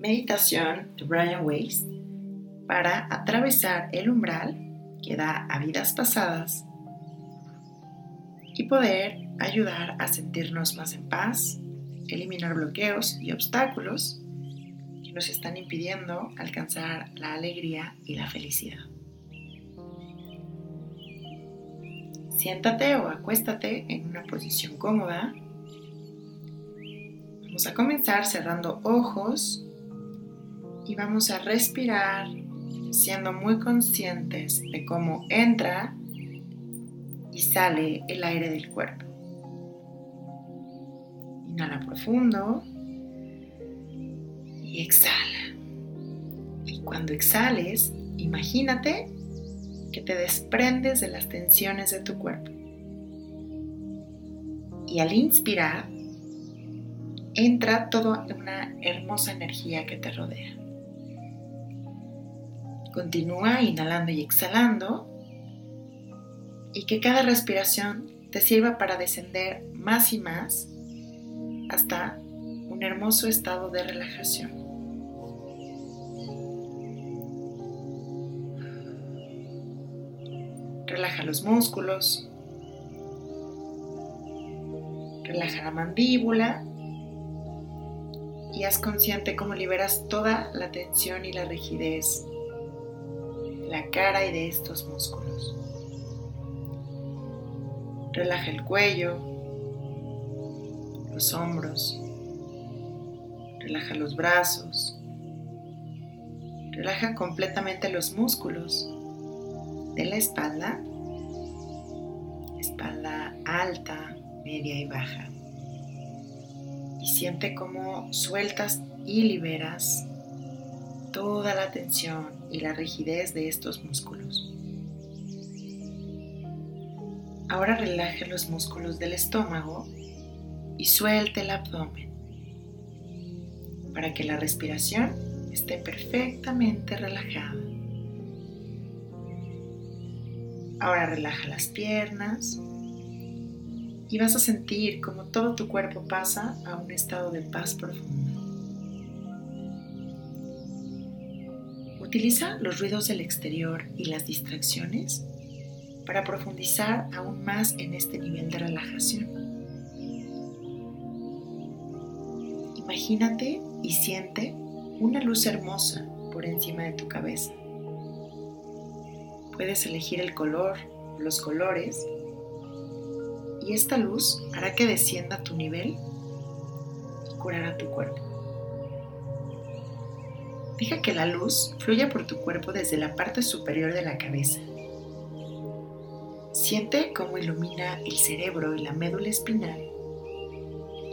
meditación de Brian Weiss para atravesar el umbral que da a vidas pasadas y poder ayudar a sentirnos más en paz, eliminar bloqueos y obstáculos que nos están impidiendo alcanzar la alegría y la felicidad. Siéntate o acuéstate en una posición cómoda. Vamos a comenzar cerrando ojos y vamos a respirar siendo muy conscientes de cómo entra y sale el aire del cuerpo. Inhala profundo y exhala. Y cuando exhales, imagínate que te desprendes de las tensiones de tu cuerpo. Y al inspirar, entra toda una hermosa energía que te rodea. Continúa inhalando y exhalando y que cada respiración te sirva para descender más y más hasta un hermoso estado de relajación. Relaja los músculos. Relaja la mandíbula. Y haz consciente cómo liberas toda la tensión y la rigidez de cara y de estos músculos. Relaja el cuello, los hombros, relaja los brazos, relaja completamente los músculos de la espalda, espalda alta, media y baja. Y siente cómo sueltas y liberas toda la tensión y la rigidez de estos músculos. Ahora relaje los músculos del estómago y suelte el abdomen para que la respiración esté perfectamente relajada. Ahora relaja las piernas y vas a sentir como todo tu cuerpo pasa a un estado de paz profunda. Utiliza los ruidos del exterior y las distracciones para profundizar aún más en este nivel de relajación. Imagínate y siente una luz hermosa por encima de tu cabeza. Puedes elegir el color, los colores, y esta luz hará que descienda tu nivel y curará tu cuerpo. Deja que la luz fluya por tu cuerpo desde la parte superior de la cabeza. Siente cómo ilumina el cerebro y la médula espinal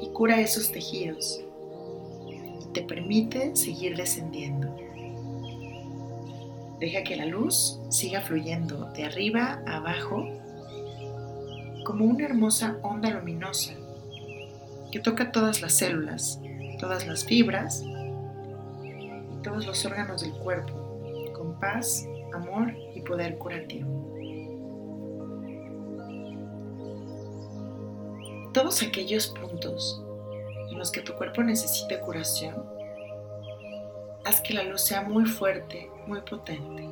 y cura esos tejidos y te permite seguir descendiendo. Deja que la luz siga fluyendo de arriba a abajo como una hermosa onda luminosa que toca todas las células, todas las fibras todos los órganos del cuerpo con paz, amor y poder curativo. Todos aquellos puntos en los que tu cuerpo necesite curación, haz que la luz sea muy fuerte muy potente.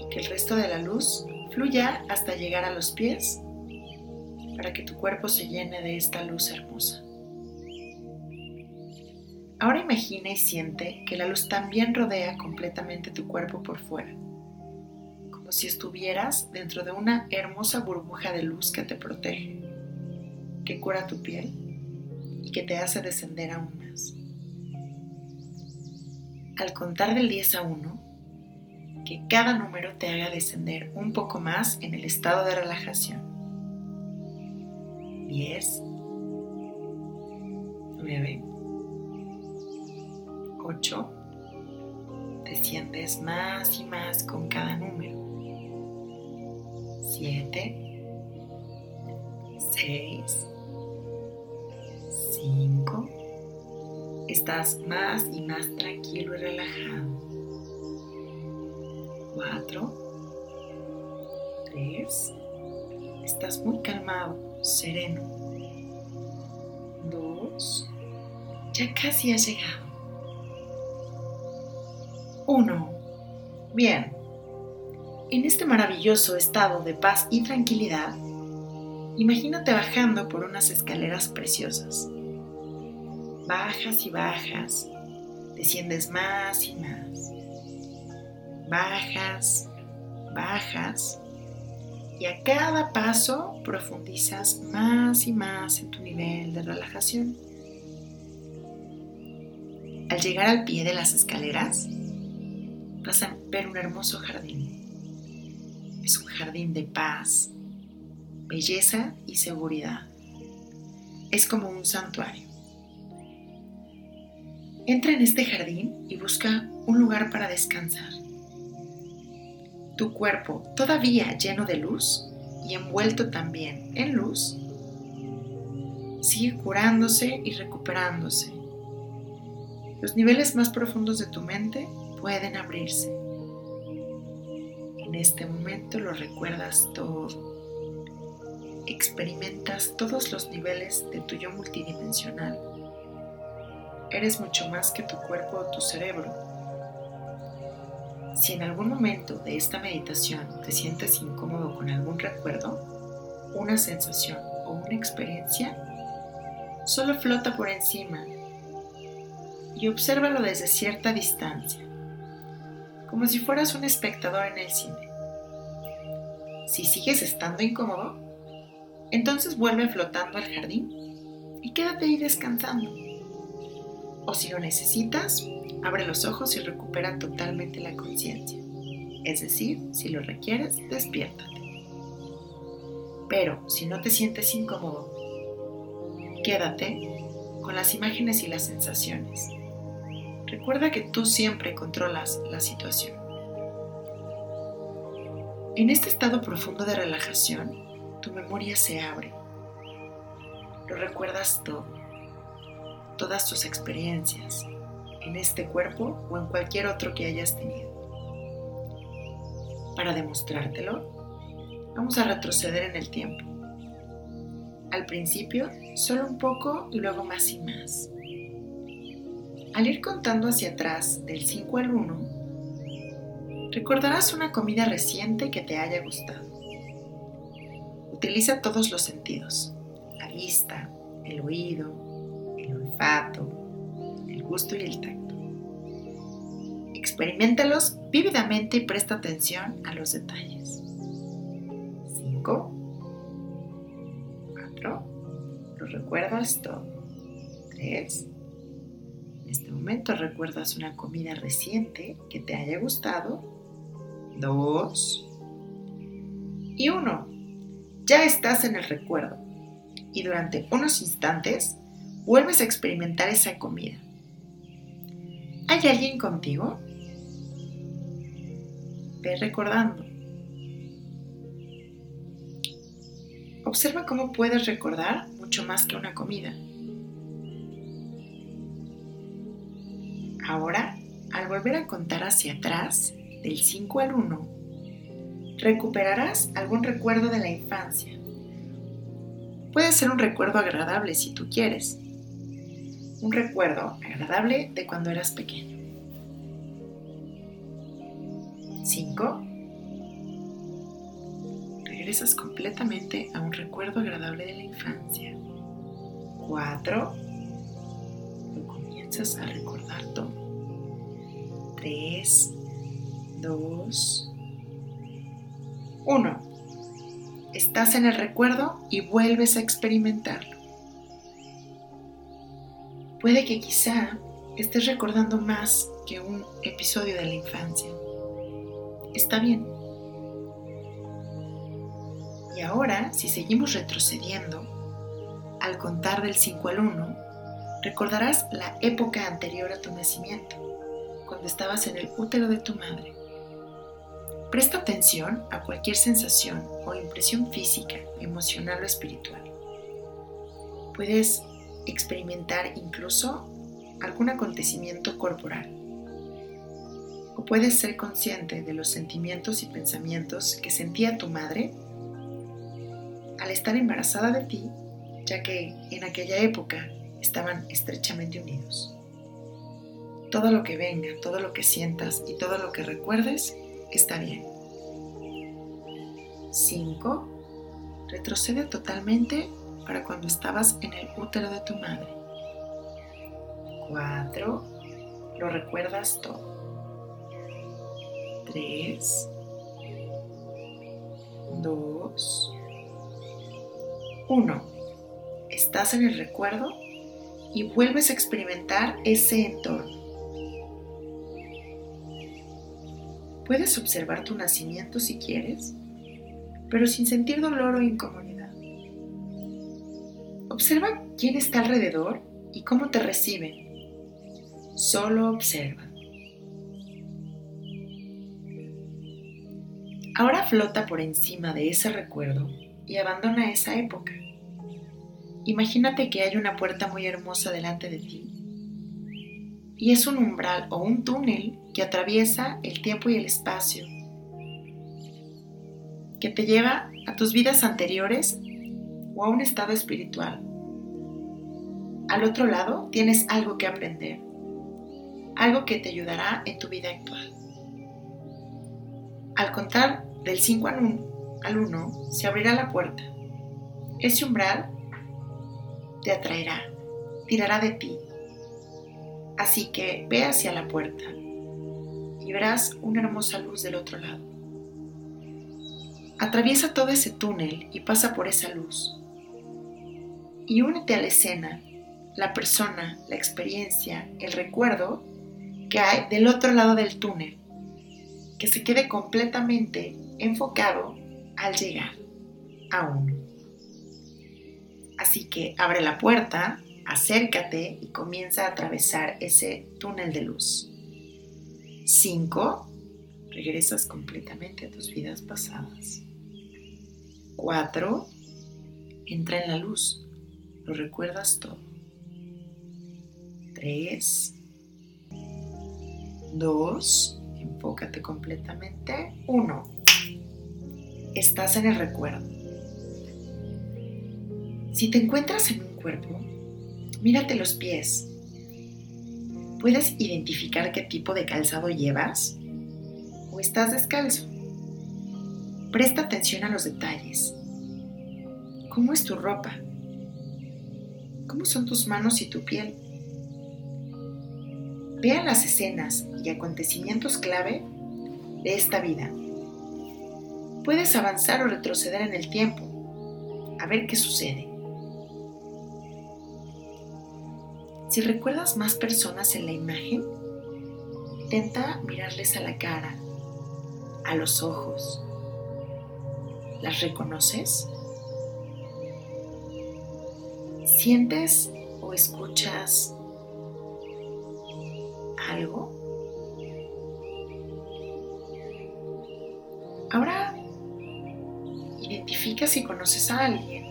Y que el resto de la luz fluya hasta llegar a los pies para que tu cuerpo se llene de esta luz hermosa. Ahora imagina y siente que la luz también rodea completamente tu cuerpo por fuera, como si estuvieras dentro de una hermosa burbuja de luz que te protege, que cura tu piel y que te hace descender aún más. Al contar del 10 a 1, que cada número te haga descender un poco más en el estado de relajación. 10, 9, 8, desciendes más y más con cada número. 7, 6, 5. Estás más y más tranquilo y relajado. 4. 3. Estás muy calmado, sereno. Dos. Ya casi has llegado. Uno. Bien. En este maravilloso estado de paz y tranquilidad, imagínate bajando por unas escaleras preciosas. Bajas y bajas, desciendes más y más. Bajas, bajas, y a cada paso profundizas más y más en tu nivel de relajación. Al llegar al pie de las escaleras, vas a ver un hermoso jardín. Es un jardín de paz, belleza y seguridad. Es como un santuario. Entra en este jardín y busca un lugar para descansar. Tu cuerpo, todavía lleno de luz y envuelto también en luz, sigue curándose y recuperándose. Los niveles más profundos de tu mente pueden abrirse. En este momento lo recuerdas todo. Experimentas todos los niveles de tu yo multidimensional. Eres mucho más que tu cuerpo o tu cerebro. Si en algún momento de esta meditación te sientes incómodo con algún recuerdo, una sensación o una experiencia, solo flota por encima y obsérvalo desde cierta distancia como si fueras un espectador en el cine. Si sigues estando incómodo, entonces vuelve flotando al jardín y quédate ahí descansando. O si lo necesitas, abre los ojos y recupera totalmente la conciencia. Es decir, si lo requieres, despiértate. Pero si no te sientes incómodo, quédate con las imágenes y las sensaciones. Recuerda que tú siempre controlas la situación. En este estado profundo de relajación, tu memoria se abre. Lo recuerdas todo, todas tus experiencias, en este cuerpo o en cualquier otro que hayas tenido. Para demostrártelo, vamos a retroceder en el tiempo. Al principio, solo un poco y luego más y más. Al ir contando hacia atrás del 5 al 1, recordarás una comida reciente que te haya gustado. Utiliza todos los sentidos, la vista, el oído, el gusto y el tacto. Experimentalos vívidamente y presta atención a los detalles. 5, 4, lo recuerdas todo. 3, este momento recuerdas una comida reciente que te haya gustado. Dos. Y uno. Ya estás en el recuerdo. Y durante unos instantes vuelves a experimentar esa comida. ¿Hay alguien contigo? Ve recordando. Observa cómo puedes recordar mucho más que una comida. Ahora, al volver a contar hacia atrás, del 5 al 1, recuperarás algún recuerdo de la infancia. Puede ser un recuerdo agradable si tú quieres. Un recuerdo agradable de cuando eras pequeño. 5. Regresas completamente a un recuerdo agradable de la infancia. 4. Lo comienzas a recordar todo. 3, 2, 1. Estás en el recuerdo y vuelves a experimentarlo. Puede que quizá estés recordando más que un episodio de la infancia. Está bien. Y ahora, si seguimos retrocediendo, al contar del 5 al 1, recordarás la época anterior a tu nacimiento cuando estabas en el útero de tu madre. Presta atención a cualquier sensación o impresión física, emocional o espiritual. Puedes experimentar incluso algún acontecimiento corporal. O puedes ser consciente de los sentimientos y pensamientos que sentía tu madre al estar embarazada de ti, ya que en aquella época estaban estrechamente unidos. Todo lo que venga, todo lo que sientas y todo lo que recuerdes está bien. 5. Retrocede totalmente para cuando estabas en el útero de tu madre. 4. Lo recuerdas todo. 3. 2. 1. Estás en el recuerdo y vuelves a experimentar ese entorno. Puedes observar tu nacimiento si quieres, pero sin sentir dolor o incomodidad. Observa quién está alrededor y cómo te reciben. Solo observa. Ahora flota por encima de ese recuerdo y abandona esa época. Imagínate que hay una puerta muy hermosa delante de ti y es un umbral o un túnel que atraviesa el tiempo y el espacio, que te lleva a tus vidas anteriores o a un estado espiritual. Al otro lado tienes algo que aprender, algo que te ayudará en tu vida actual. Al contar del 5 al 1 se abrirá la puerta. Ese umbral te atraerá, tirará de ti. Así que ve hacia la puerta y verás una hermosa luz del otro lado. Atraviesa todo ese túnel y pasa por esa luz. Y únete a la escena, la persona, la experiencia, el recuerdo que hay del otro lado del túnel. Que se quede completamente enfocado al llegar a uno. Así que abre la puerta, acércate y comienza a atravesar ese túnel de luz. 5. Regresas completamente a tus vidas pasadas. 4. Entra en la luz. Lo recuerdas todo. 3. 2. Enfócate completamente. 1. Estás en el recuerdo. Si te encuentras en un cuerpo, mírate los pies. ¿Puedes identificar qué tipo de calzado llevas? ¿O estás descalzo? Presta atención a los detalles. ¿Cómo es tu ropa? ¿Cómo son tus manos y tu piel? Vea las escenas y acontecimientos clave de esta vida. Puedes avanzar o retroceder en el tiempo, a ver qué sucede. Si recuerdas más personas en la imagen, intenta mirarles a la cara, a los ojos. ¿Las reconoces? ¿Sientes o escuchas algo? Ahora identifica si conoces a alguien.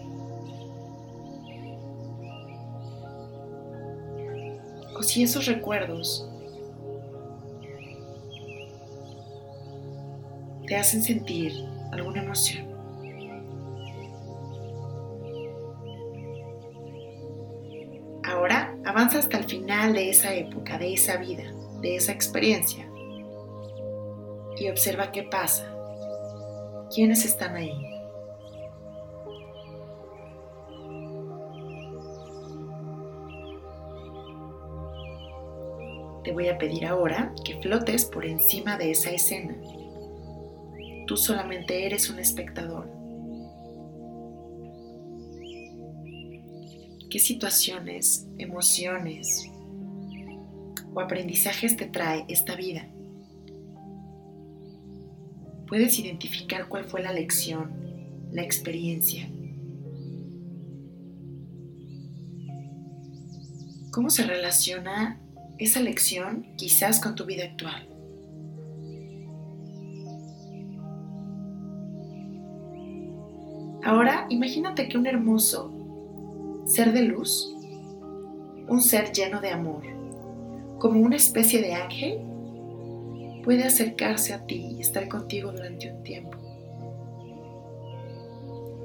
si esos recuerdos te hacen sentir alguna emoción. Avanza hasta el final de esa época, de esa vida, de esa experiencia y observa qué pasa, quiénes están ahí. Te voy a pedir ahora que flotes por encima de esa escena. Tú solamente eres un espectador. ¿Qué situaciones, emociones o aprendizajes te trae esta vida? Puedes identificar cuál fue la lección, la experiencia. ¿Cómo se relaciona esa lección quizás con tu vida actual. Ahora imagínate que un hermoso ser de luz, un ser lleno de amor, como una especie de ángel, puede acercarse a ti y estar contigo durante un tiempo.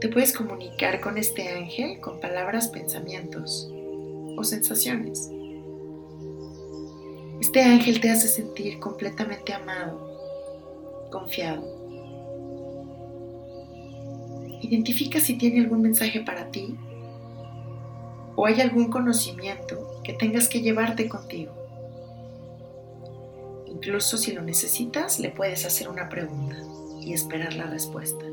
Te puedes comunicar con este ángel con palabras, pensamientos o sensaciones. Este ángel te hace sentir completamente amado, confiado. Identifica si tiene algún mensaje para ti o hay algún conocimiento que tengas que llevarte contigo. Incluso si lo necesitas, le puedes hacer una pregunta y esperar la respuesta.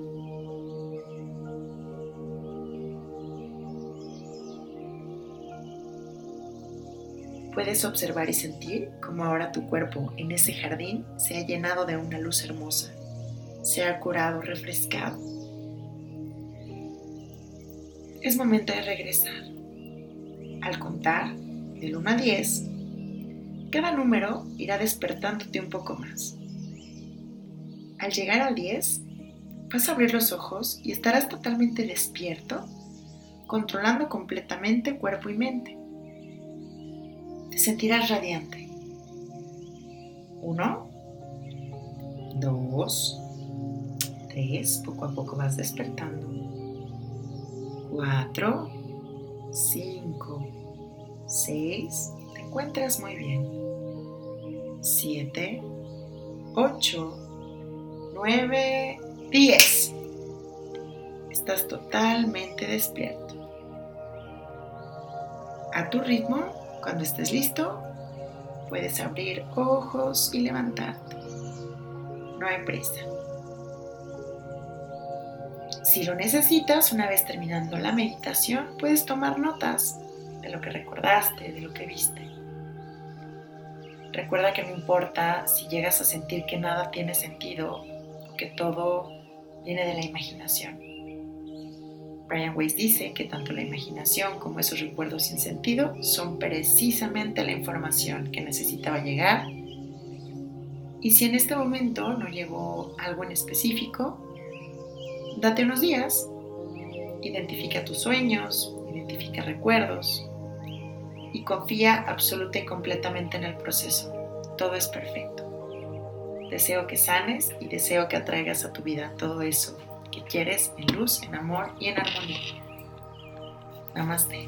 Puedes observar y sentir cómo ahora tu cuerpo en ese jardín se ha llenado de una luz hermosa, se ha curado, refrescado. Es momento de regresar. Al contar del 1 a 10, cada número irá despertándote un poco más. Al llegar al 10, vas a abrir los ojos y estarás totalmente despierto, controlando completamente cuerpo y mente te sentirás radiante. Uno, dos, tres, poco a poco vas despertando. Cuatro, cinco, seis, te encuentras muy bien. Siete, ocho, nueve, diez. Estás totalmente despierto. A tu ritmo cuando estés listo, puedes abrir ojos y levantarte. No hay prisa. Si lo necesitas, una vez terminando la meditación, puedes tomar notas de lo que recordaste, de lo que viste. Recuerda que no importa si llegas a sentir que nada tiene sentido o que todo viene de la imaginación. Brian Weiss dice que tanto la imaginación como esos recuerdos sin sentido son precisamente la información que necesitaba llegar. Y si en este momento no llegó algo en específico, date unos días, identifica tus sueños, identifica recuerdos y confía absoluta y completamente en el proceso. Todo es perfecto. Deseo que sanes y deseo que atraigas a tu vida todo eso que quieres en luz, en amor y en armonía. Namaste.